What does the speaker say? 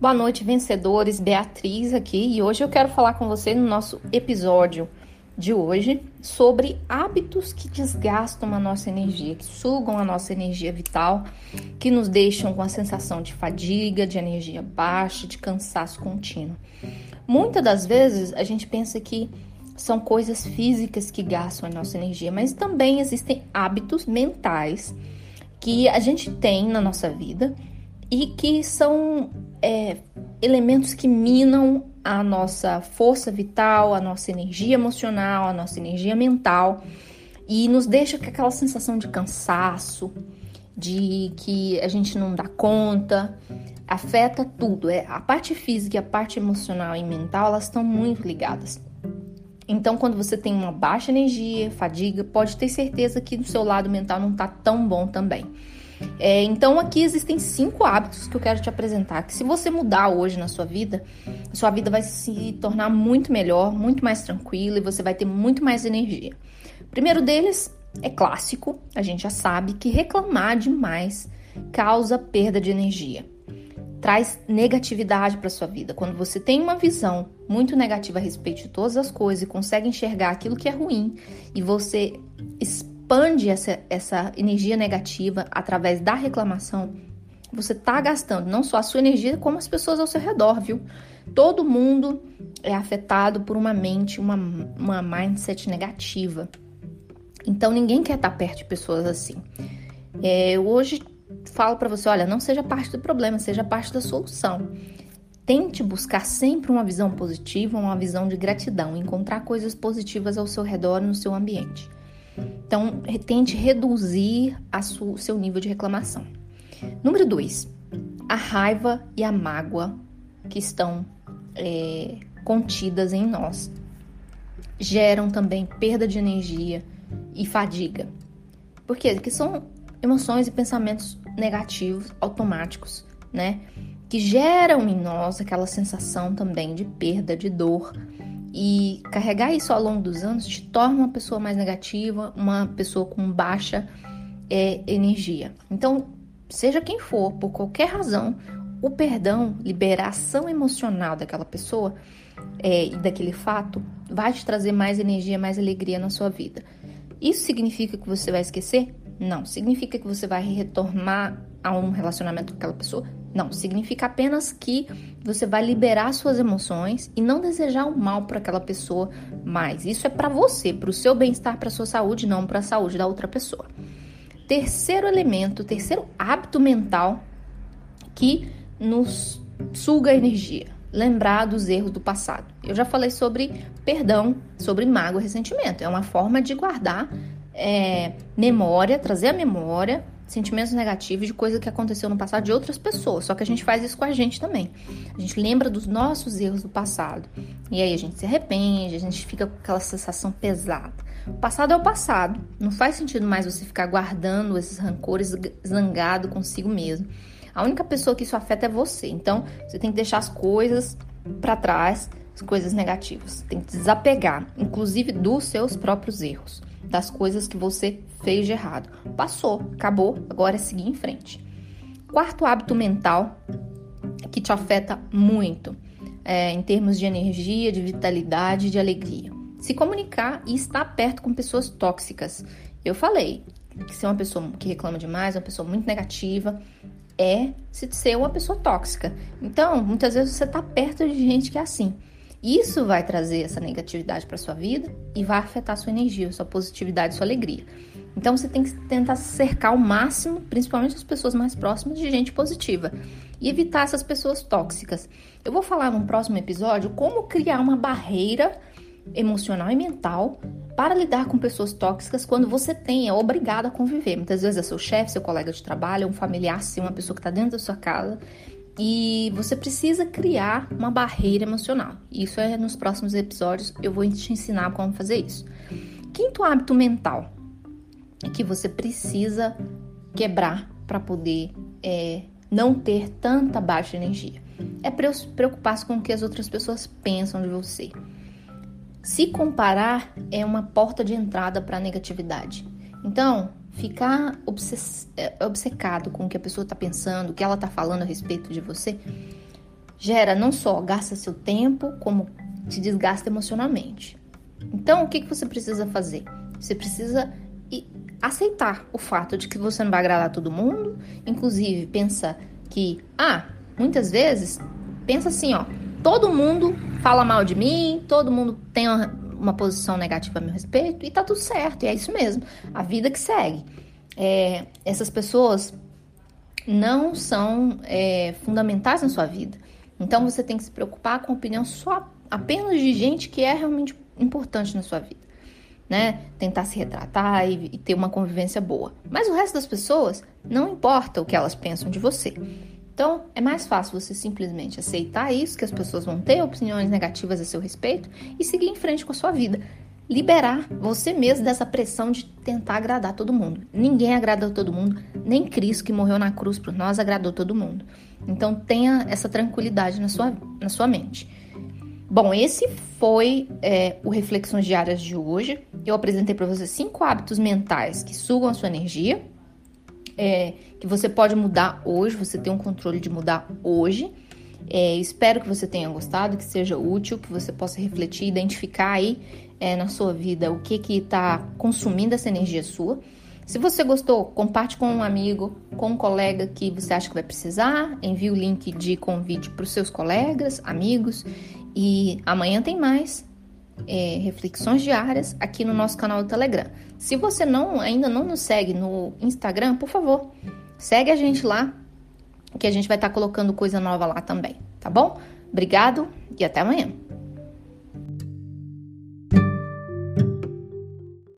Boa noite, vencedores. Beatriz aqui e hoje eu quero falar com você no nosso episódio de hoje sobre hábitos que desgastam a nossa energia, que sugam a nossa energia vital, que nos deixam com a sensação de fadiga, de energia baixa, de cansaço contínuo. Muitas das vezes a gente pensa que são coisas físicas que gastam a nossa energia, mas também existem hábitos mentais que a gente tem na nossa vida e que são é, elementos que minam a nossa força vital, a nossa energia emocional, a nossa energia mental e nos deixa com aquela sensação de cansaço, de que a gente não dá conta, afeta tudo. É a parte física, a parte emocional e mental, elas estão muito ligadas. Então, quando você tem uma baixa energia, fadiga, pode ter certeza que no seu lado mental não está tão bom também. É, então aqui existem cinco hábitos que eu quero te apresentar. Que se você mudar hoje na sua vida, sua vida vai se tornar muito melhor, muito mais tranquila e você vai ter muito mais energia. O primeiro deles é clássico, a gente já sabe que reclamar demais causa perda de energia. Traz negatividade para sua vida. Quando você tem uma visão muito negativa a respeito de todas as coisas e consegue enxergar aquilo que é ruim e você expande essa, essa energia negativa através da reclamação, você está gastando não só a sua energia, como as pessoas ao seu redor, viu? Todo mundo é afetado por uma mente, uma, uma mindset negativa. Então ninguém quer estar perto de pessoas assim. É, eu hoje falo para você, olha, não seja parte do problema, seja parte da solução. Tente buscar sempre uma visão positiva, uma visão de gratidão, encontrar coisas positivas ao seu redor no seu ambiente. Então, tente reduzir o seu nível de reclamação. Número 2, a raiva e a mágoa que estão é, contidas em nós geram também perda de energia e fadiga. Por quê? Porque são emoções e pensamentos negativos automáticos, né? Que geram em nós aquela sensação também de perda, de dor, e carregar isso ao longo dos anos te torna uma pessoa mais negativa, uma pessoa com baixa é, energia. Então, seja quem for, por qualquer razão, o perdão, liberação emocional daquela pessoa é, e daquele fato vai te trazer mais energia, mais alegria na sua vida. Isso significa que você vai esquecer? Não. Significa que você vai retornar a um relacionamento com aquela pessoa? Não, significa apenas que você vai liberar suas emoções e não desejar o mal para aquela pessoa mais. Isso é para você, para o seu bem-estar, para sua saúde, não para a saúde da outra pessoa. Terceiro elemento, terceiro hábito mental que nos suga energia, lembrar dos erros do passado. Eu já falei sobre perdão, sobre mágoa, ressentimento. É uma forma de guardar é, memória, trazer a memória sentimentos negativos de coisa que aconteceu no passado de outras pessoas. Só que a gente faz isso com a gente também. A gente lembra dos nossos erros do passado. E aí a gente se arrepende, a gente fica com aquela sensação pesada. O passado é o passado. Não faz sentido mais você ficar guardando esses rancores zangado consigo mesmo. A única pessoa que isso afeta é você. Então, você tem que deixar as coisas para trás, as coisas negativas. Tem que desapegar, inclusive dos seus próprios erros das coisas que você fez de errado. Passou, acabou, agora é seguir em frente. Quarto hábito mental que te afeta muito é, em termos de energia, de vitalidade, de alegria. Se comunicar e estar perto com pessoas tóxicas. Eu falei que ser uma pessoa que reclama demais, uma pessoa muito negativa, é ser uma pessoa tóxica. Então, muitas vezes você está perto de gente que é assim. Isso vai trazer essa negatividade para sua vida e vai afetar sua energia, sua positividade, sua alegria. Então você tem que tentar cercar ao máximo, principalmente as pessoas mais próximas, de gente positiva e evitar essas pessoas tóxicas. Eu vou falar num próximo episódio como criar uma barreira emocional e mental para lidar com pessoas tóxicas quando você tem, é obrigado a conviver. Muitas vezes é seu chefe, seu colega de trabalho, um familiar, sim, uma pessoa que está dentro da sua casa e você precisa criar uma barreira emocional. Isso é nos próximos episódios, eu vou te ensinar como fazer isso. Quinto hábito mental que você precisa quebrar para poder é, não ter tanta baixa energia é preocupar-se com o que as outras pessoas pensam de você. Se comparar é uma porta de entrada para a negatividade. Então, ficar é, obcecado com o que a pessoa está pensando, o que ela está falando a respeito de você, gera não só gasta seu tempo, como te desgasta emocionalmente. Então, o que, que você precisa fazer? Você precisa aceitar o fato de que você não vai agradar todo mundo, inclusive pensa que, ah, muitas vezes pensa assim, ó, todo mundo fala mal de mim, todo mundo tem uma, uma posição negativa a meu respeito e tá tudo certo, e é isso mesmo, a vida que segue. É, essas pessoas não são é, fundamentais na sua vida. Então você tem que se preocupar com a opinião só apenas de gente que é realmente importante na sua vida. Né? Tentar se retratar e, e ter uma convivência boa. Mas o resto das pessoas não importa o que elas pensam de você. Então, é mais fácil você simplesmente aceitar isso, que as pessoas vão ter opiniões negativas a seu respeito e seguir em frente com a sua vida. Liberar você mesmo dessa pressão de tentar agradar todo mundo. Ninguém agrada todo mundo, nem Cristo que morreu na cruz por nós agradou todo mundo. Então, tenha essa tranquilidade na sua, na sua mente. Bom, esse foi é, o Reflexões Diárias de hoje. Eu apresentei para você cinco hábitos mentais que sugam a sua energia, é, que você pode mudar hoje, você tem um controle de mudar hoje. É, espero que você tenha gostado, que seja útil, que você possa refletir, identificar aí é, na sua vida o que que está consumindo essa energia sua. Se você gostou, compartilhe com um amigo, com um colega que você acha que vai precisar. Envie o link de convite para os seus colegas, amigos. E amanhã tem mais é, reflexões diárias aqui no nosso canal do Telegram. Se você não ainda não nos segue no Instagram, por favor, segue a gente lá, que a gente vai estar tá colocando coisa nova lá também, tá bom? Obrigado e até amanhã.